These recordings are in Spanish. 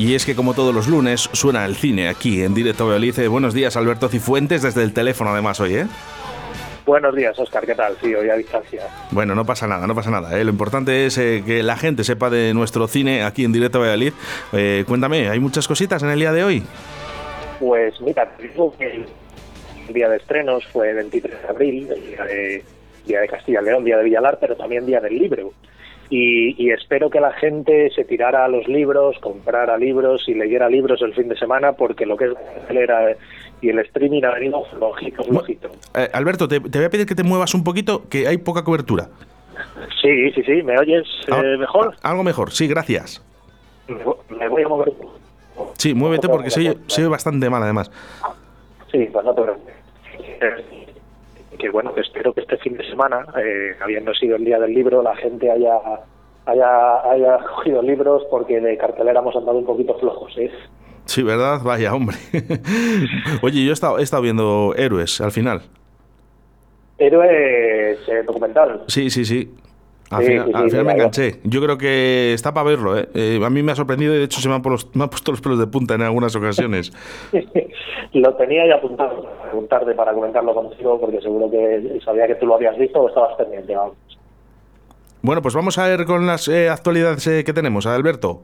Y es que como todos los lunes suena el cine aquí en directo Valladolid. Buenos días Alberto Cifuentes desde el teléfono además hoy, ¿eh? Buenos días, Oscar, ¿qué tal? Sí, hoy a distancia. Bueno, no pasa nada, no pasa nada. ¿eh? Lo importante es eh, que la gente sepa de nuestro cine aquí en directo Valladolid. Eh, cuéntame, ¿hay muchas cositas en el día de hoy? Pues mira, el día de estrenos fue 23 de abril, el día de, día de Castilla y León, día de Villalar, pero también día del libro. Y, espero que la gente se tirara a los libros, comprara libros y leyera libros el fin de semana, porque lo que es la y el streaming ha venido lógico, lógico. Eh, Alberto, te, voy a pedir que te muevas un poquito, que hay poca cobertura. Sí, sí, sí, ¿me oyes ah, eh, mejor? Ah, algo mejor, sí, gracias. Me, voy a mover. Sí, muévete porque se oye, bastante mal además. Sí, pues no te que bueno, que espero que este fin de semana, eh, habiendo sido el día del libro, la gente haya haya, haya cogido libros porque de cartelera hemos andado un poquito flojos, ¿eh? Sí, ¿verdad? Vaya, hombre. Oye, yo he estado, he estado viendo Héroes al final. Héroes eh, documental. Sí, sí, sí. Al, final, me enganché. Yo creo que está para verlo. ¿eh? ¿eh? a mí me ha sorprendido y de hecho se me han, puesto los pelos de punta en algunas ocasiones. lo tenía ya apuntado, tarde para comentarlo contigo porque seguro que sabía que tú lo habías visto o estabas pendiente. Bueno, pues vamos a ver con las eh, actualidades eh, que tenemos, Alberto.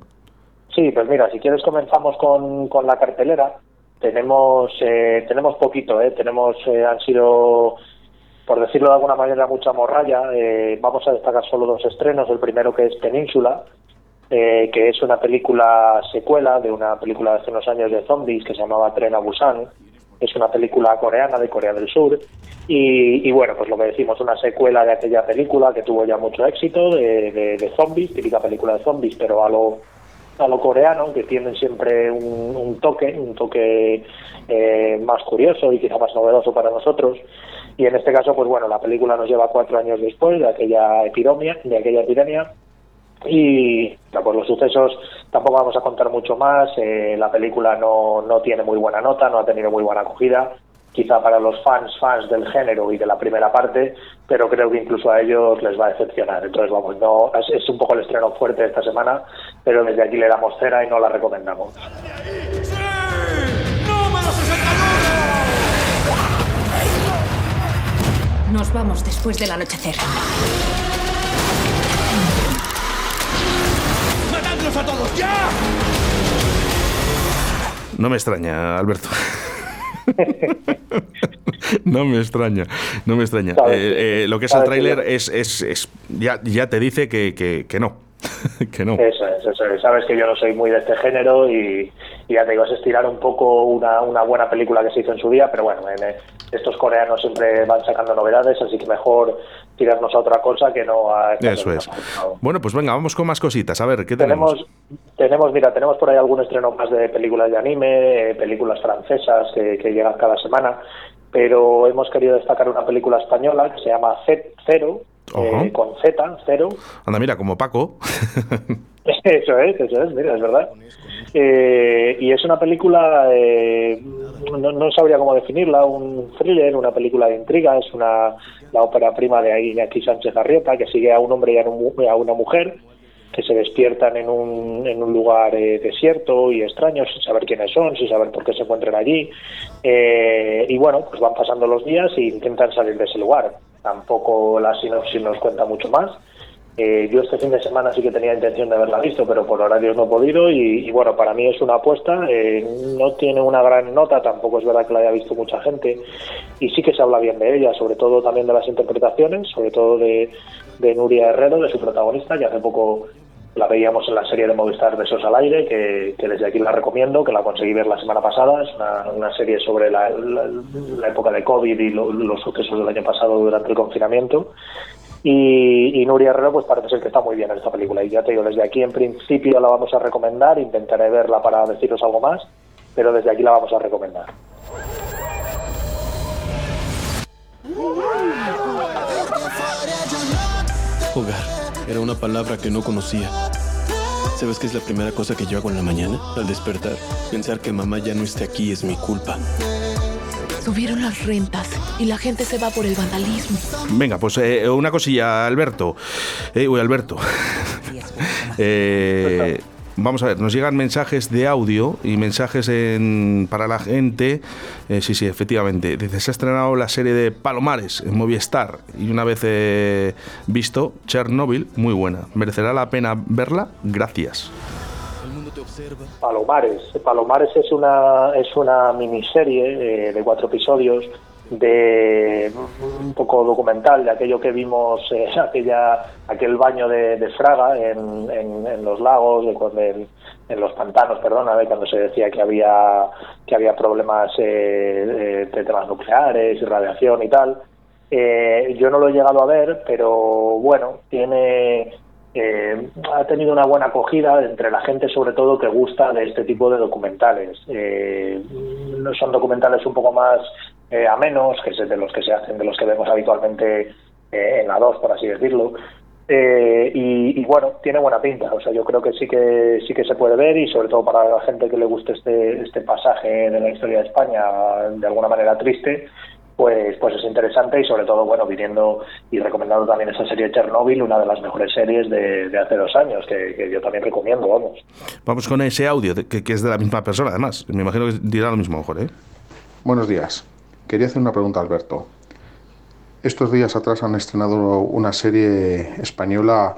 Sí, pues mira, si quieres comenzamos con, con la cartelera. Tenemos tenemos poquito, ¿eh? Tenemos, han sido por decirlo de alguna manera, mucha morralla. Eh, vamos a destacar solo dos estrenos. El primero que es Península, eh, que es una película secuela de una película de hace unos años de zombies que se llamaba Tren a Busan. Es una película coreana de Corea del Sur. Y, bueno, pues lo que decimos, una secuela de aquella película que tuvo ya mucho éxito de, zombies, típica película de zombies, pero a lo, a lo coreano, que tienen siempre un, toque, un toque eh, más curioso y quizá más novedoso para nosotros. Y en este caso, pues bueno, la película nos lleva cuatro años después de aquella epidemia, de aquella epidemia, y pues los sucesos tampoco vamos a contar mucho más. Eh, la película no, no tiene muy buena nota, no ha tenido muy buena acogida, quizá para los fans, fans del género y de la primera parte, pero creo que incluso a ellos les va a decepcionar. Entonces, vamos, no es, un poco el estreno fuerte de esta semana, pero desde aquí le damos cera y no la recomendamos. Nos vamos después del anochecer. ¡Matadlos a todos ya! No me extraña, Alberto. no me extraña, no me extraña. Eh, eh, lo que es el tráiler es, es, es, ya, ya te dice que, que, que no. que no. Eso es, eso es. Sabes que yo no soy muy de este género y, ya te digo, es estirar un poco una, una, buena película que se hizo en su día, pero bueno, estos coreanos siempre van sacando novedades, así que mejor tirarnos a otra cosa que no a... Eso es. Bueno, pues venga, vamos con más cositas. A ver, ¿qué tenemos? Tenemos, mira, tenemos por ahí algún estreno más de películas de anime, eh, películas francesas que, que llegan cada semana, pero hemos querido destacar una película española que se llama Z0, eh, con Z, cero. Anda, mira, como Paco. eso es, eso es, mira, es verdad. Eh, y es una película, eh, no, sabría cómo definirla, un thriller, una película de intriga, es una la ópera prima de Iñaki Sánchez Arrieta, que sigue a un hombre y a, una mujer que se despiertan en un, en un lugar desierto y extraño, sin saber quiénes son, sin saber por qué se encuentran allí. y bueno, pues van pasando los días e intentan salir de ese lugar tampoco la sinopsis nos cuenta mucho más. Eh, yo este fin de semana sí que tenía intención de haberla visto, pero por horarios no he podido y, bueno, para mí es una apuesta. Eh, no tiene una gran nota, tampoco es verdad que la haya visto mucha gente y sí que se habla bien de ella, sobre todo también de las interpretaciones, sobre todo de, de Nuria Herrero, de su protagonista, que hace poco la veíamos en la serie de Movistar Besos al Aire, que, desde aquí la recomiendo, que la conseguí ver la semana pasada. Es una, una serie sobre la, la, época de COVID y los sucesos del año pasado durante el confinamiento. Y, y, Nuria Herrero, pues parece ser que está muy bien en esta película. Y ya te digo, desde aquí en principio la vamos a recomendar, intentaré verla para deciros algo más, pero desde aquí la vamos a recomendar. Jugar era una palabra que no conocía. ¿Sabes qué es la primera cosa que yo hago en la mañana? Al despertar, pensar que mamá ya no esté aquí es mi culpa. Subieron las rentas y la gente se va por el vandalismo. Venga, pues eh, una cosilla, Alberto. Eh, uy, Alberto. eh, Vamos a ver, nos llegan mensajes de audio y mensajes en, para la gente. Eh, sí, sí, efectivamente. Dice, se ha estrenado la serie de Palomares en Movistar y una vez eh, visto, Chernobyl, muy buena. ¿Merecerá la pena verla? Gracias. Palomares. Palomares es una, es una miniserie eh, de cuatro episodios de un poco documental de aquello que vimos eh, aquella aquel baño de, Fraga en, los lagos de, en los pantanos perdona cuando se decía que había que había problemas eh, de temas nucleares radiación y tal eh, yo no lo he llegado a ver pero bueno tiene eh, ha tenido una buena acogida entre la gente, sobre todo que gusta de este tipo de documentales. Eh, son documentales un poco más eh, a menos, que es de los que se hacen, de los que vemos habitualmente eh, en la 2, por así decirlo. Eh, y, bueno, tiene buena pinta. O sea, yo creo que sí que sí que se puede ver y sobre todo para la gente que le guste este este pasaje de la historia de España de alguna manera triste, pues pues es interesante y sobre todo bueno viniendo y recomendando también esa serie Chernobyl, una de las mejores series de, hace dos años que, yo también recomiendo, vamos. Vamos con ese audio que, que, es de la misma persona, además. Me imagino que dirá lo mismo mejor, ¿eh? Buenos días. Quería hacer una pregunta, Alberto. Estos días atrás han estrenado una serie española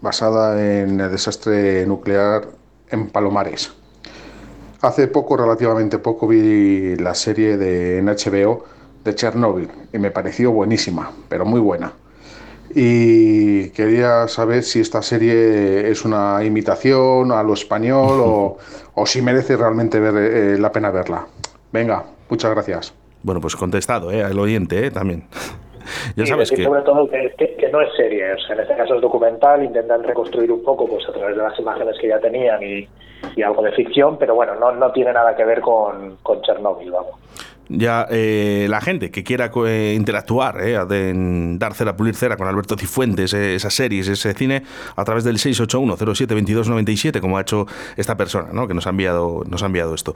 basada en el desastre nuclear en Palomares. Hace poco, relativamente poco, vi la serie de en HBO de Chernobyl y me pareció buenísima, pero muy buena. Y quería saber si esta serie es una imitación a lo español o, o si merece realmente ver, eh, la pena verla. Venga, muchas gracias. Bueno, pues contestado, ¿eh? Al oyente, ¿eh? También. ya sabes que... Sobre todo que, no es serie, en este caso es documental, intentan reconstruir un poco pues a través de las imágenes que ya tenían y, algo de ficción, pero bueno, no, no tiene nada que ver con, con Chernobyl, vamos ya eh, la gente que quiera eh, interactuar, eh, en dar cera, pulir cera con Alberto Cifuentes, eh, esas series, ese cine, a través del 681-07-2297, como ha hecho esta persona, ¿no? que nos ha enviado, nos ha enviado esto.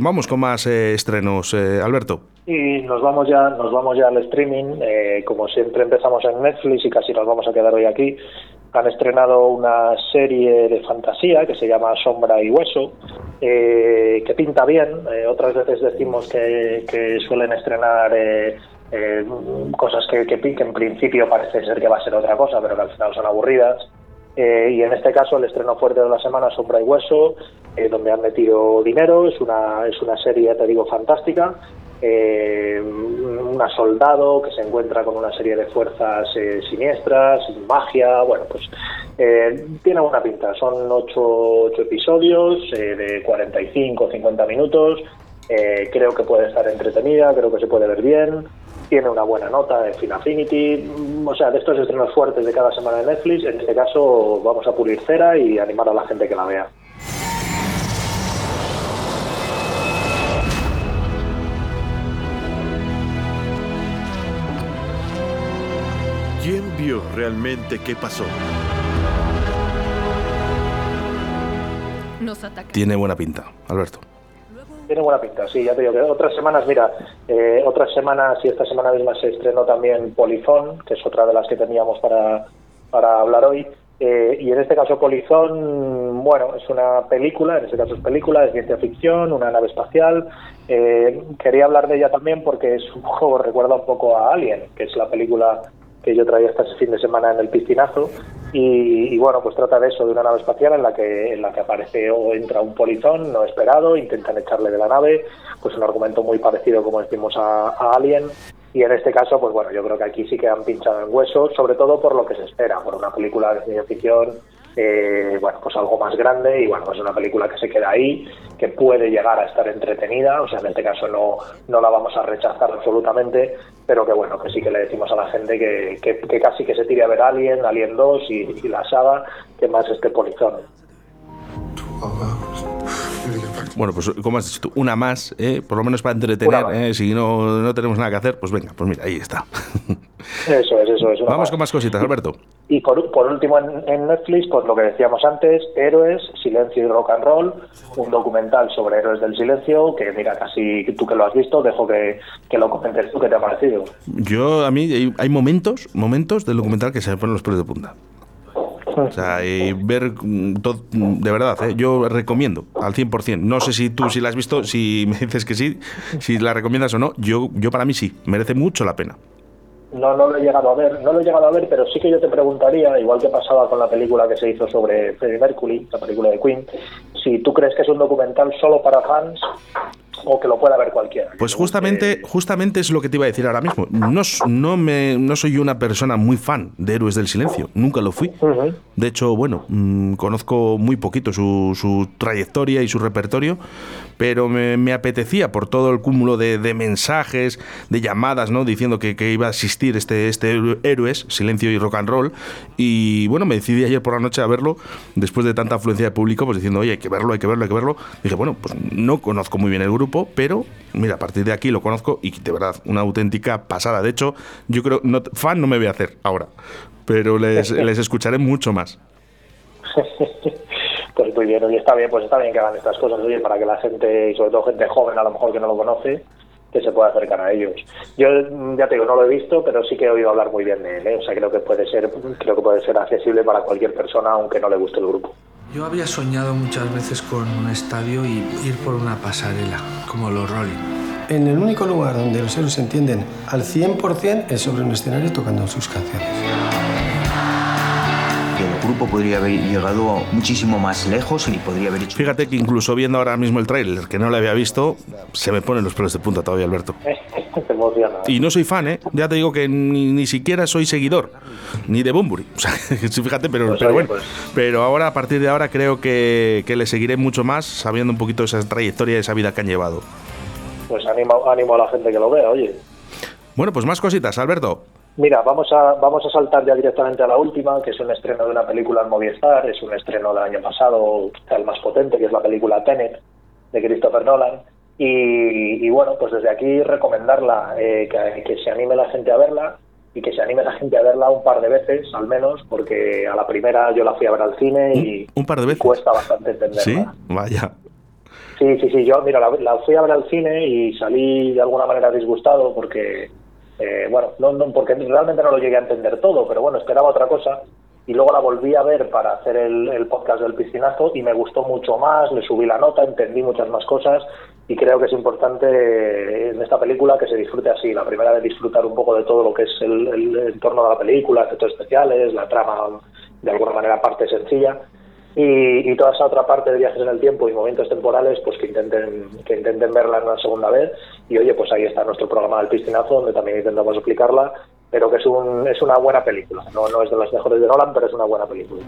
vamos con más estrenos, Alberto. Y nos vamos ya, nos vamos ya al streaming. como siempre empezamos en Netflix y casi nos vamos a quedar hoy aquí han estrenado una serie de fantasía que se llama Sombra y Hueso, eh, que pinta bien. Eh, otras veces decimos que, suelen estrenar eh, cosas que, que, en principio parece ser que va a ser otra cosa, pero que al final son aburridas. y en este caso el estreno fuerte de la semana Sombra y Hueso, donde han metido dinero, es una, es una serie, te digo, fantástica, eh, una soldado que se encuentra con una serie de fuerzas eh, siniestras, magia, bueno, pues eh, tiene buena pinta. Son ocho, episodios eh, de 45 o 50 minutos. creo que puede estar entretenida, creo que se puede ver bien. Tiene una buena nota de Fin Affinity. O sea, de estos estrenos fuertes de cada semana de Netflix, en este caso vamos a pulir cera y animar a la gente que la vea. ¿Quién vio realmente qué pasó? Tiene buena pinta, Alberto. Tiene buena pinta, sí, ya te digo que otras semanas, mira, eh, otras semanas y esta semana misma se estrenó también Polizón, que es otra de las que teníamos para, para hablar hoy. Eh, y en este caso Polizón, bueno, es una película, en este caso es película, es ciencia ficción, una nave espacial. Eh, quería hablar de ella también porque es un juego, recuerda un poco a Alien, que es la película que yo traía este fin de semana en el piscinazo. Y, bueno pues trata de eso de una nave espacial en la que en la que aparece o entra un polizón no esperado intentan echarle de la nave pues un argumento muy parecido como decimos a, a Alien. Y en este caso pues bueno yo creo que aquí sí que han pinchado en hueso sobre todo por lo que se espera por una película de ciencia ficción eh, bueno, pues algo más grande y bueno, pues una película que se queda ahí, que puede llegar a estar entretenida, o sea, en este caso no, no la vamos a rechazar absolutamente, pero que bueno, que sí que le decimos a la gente que, que, casi que se tire a ver Alien, Alien 2 y, la saga, que más este polizón. Bueno, pues como has dicho tú, una más, ¿eh? por lo menos para entretener, ¿eh? si no, no tenemos nada que hacer, pues venga, pues mira, ahí está. Eso es, eso es. Vamos más. con más cositas, Alberto. Y por, por último en, en Netflix, pues lo que decíamos antes, Héroes, Silencio y Rock and Roll, un documental sobre héroes del silencio, que mira, casi tú que lo has visto, dejo que, que lo comentes tú, ¿qué te ha parecido? Yo, a mí, hay, hay momentos, momentos del documental que se me ponen los pelos de punta. O sea, y ver mm, todo, mm, de verdad, ¿eh? yo recomiendo al 100%. No sé si tú si la has visto, si me dices que sí, si la recomiendas o no. Yo, yo para mí sí, merece mucho la pena. No, no lo he llegado a ver, no lo he llegado a ver, pero sí que yo te preguntaría, igual que pasaba con la película que se hizo sobre Freddie Mercury, la película de Queen, si tú crees que es un documental solo para fans o que lo pueda ver cualquiera. Pues Que- justamente, justamente es lo que te iba a decir ahora mismo. No, no, me, no soy una persona muy fan de Héroes del Silencio, nunca lo fui. Ujú. De hecho, bueno, mm, conozco muy poquito su, su trayectoria y su repertorio, pero me, me apetecía por todo el cúmulo de, de mensajes, de llamadas, ¿no? Diciendo que, que iba a asistir este, este Héroes, Silencio y Rock and Roll. Y bueno, me decidí ayer por la noche a verlo, después de tanta afluencia de público, pues diciendo, oye, hay que verlo, hay que verlo, hay que verlo. Dije, bueno, pues no conozco muy bien el grupo, pero mira, a partir de aquí lo conozco y de verdad, una auténtica pasada. De hecho, yo creo, no, fan no me voy a hacer ahora, pero les, les escucharé mucho más. Pues muy bien, oye, está bien, pues está bien que hagan estas cosas, oye, para que la gente, y sobre todo gente joven a lo mejor que no lo conoce, que se pueda acercar a ellos. Yo mm, ya te digo, no lo he visto, pero sí que he oído hablar muy bien de él, ¿eh? o sea, creo que puede ser, creo que puede ser accesible para cualquier persona, aunque no le guste el grupo. Yo había soñado muchas veces con un estadio y ir por una pasarela, como los Rolling. En el único lugar donde los héroes se entienden al 100% es sobre un escenario tocando sus canciones. que el grupo podría haber llegado muchísimo más lejos y podría haber hecho Fíjate que incluso viendo ahora mismo el tráiler, que no lo había visto, se me ponen los pelos de punta todavía, Alberto. Emociona. Y no soy fan, ¿eh? Ya te digo que ni, ni siquiera soy seguidor, ni de Bumburi. O sea, fíjate, pero, Pues pero oye, bueno. pues- Pero ahora, a partir de ahora, creo que, que le seguiré mucho más, sabiendo un poquito esa trayectoria y esa vida que han llevado. Pues animo, animo a la gente que lo vea, oye. Bueno, pues más cositas, Alberto. Mira, vamos a, vamos a saltar ya directamente a la última, que es un estreno de una película en Movistar, es un estreno del año pasado, el más potente, que es la película Tenet, de Christopher Nolan. Y, y bueno, pues desde aquí recomendarla, eh, que, que se anime la gente a verla y que se anime la gente a verla un par de veces, al menos, porque a la primera yo la fui a ver al cine y, Un par de veces. cuesta bastante entenderla. ¿Sí? Vaya. Sí, sí, sí. Yo, mira, la, la fui a ver al cine y salí de alguna manera disgustado porque, eh, bueno, no, no, porque realmente no lo llegué a entender todo, pero bueno, esperaba otra cosa. Y luego la volví a ver para hacer el, el podcast del piscinazo y me gustó mucho más, le subí la nota, entendí muchas más cosas y creo que es importante eh, en esta película que se disfrute así. La primera de disfrutar un poco de todo lo que es el, el entorno de la película, efectos especiales, la trama de alguna manera parte sencilla y, y toda esa otra parte de viajes en el tiempo y momentos temporales, pues que intenten que intenten verla una segunda vez. Y oye, pues ahí está nuestro programa del piscinazo, donde también intentamos explicarla, pero que es, un, es una buena película. No, no es de las mejores de Nolan, pero es una buena película.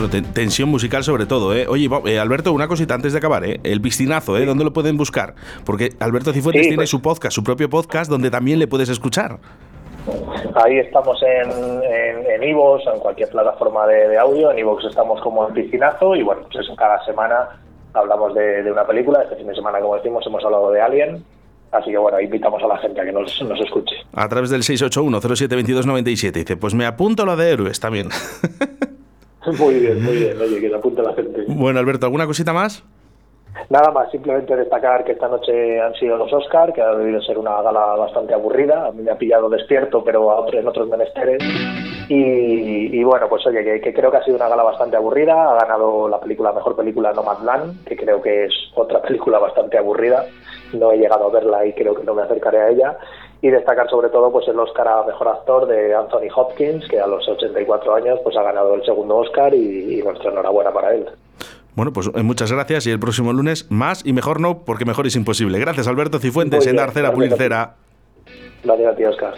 Bueno, ten- tensión musical sobre todo, ¿eh? Oye, eh, Alberto, una cosita antes de acabar, ¿eh? El piscinazo, ¿eh? ¿Dónde lo pueden buscar? Porque Alberto Cifuentes Sí, tiene pues- su podcast, su propio podcast, donde también le puedes escuchar. Ahí estamos en en en Evox, en cualquier plataforma de, de audio. En Evox estamos como en piscinazo y bueno, pues cada semana hablamos de, de una película. Este fin de semana, como decimos, hemos hablado de Alien. Así que bueno, invitamos a la gente a que nos, nos escuche. A través del 681-072297. Dice, pues me apunto a lo de héroes también. Muy bien, muy bien. Oye, que se apunte la gente. bueno, Alberto, ¿alguna cosita más? Nada más, simplemente destacar que esta noche han sido los Oscar, que ha debido ser una gala bastante aburrida. A mí me ha pillado despierto, pero a otros, en otros menesteres. Y, y bueno, pues oye, que, que creo que ha sido una gala bastante aburrida. Ha ganado la película, mejor película Nomadland, que creo que es otra película bastante aburrida. No he llegado a verla y creo que no me acercaré a ella. Y destacar sobre todo pues el Oscar a Mejor Actor de Anthony Hopkins, que a los 84 años pues ha ganado el segundo Oscar y, y nuestra enhorabuena para él. Bueno, pues eh, muchas gracias y el próximo lunes más y mejor no, porque mejor es imposible. Gracias, Alberto Cifuentes, en bien, Dar Cera, gracias Pulir a ti. Cera. Gracias a ti, Oscar.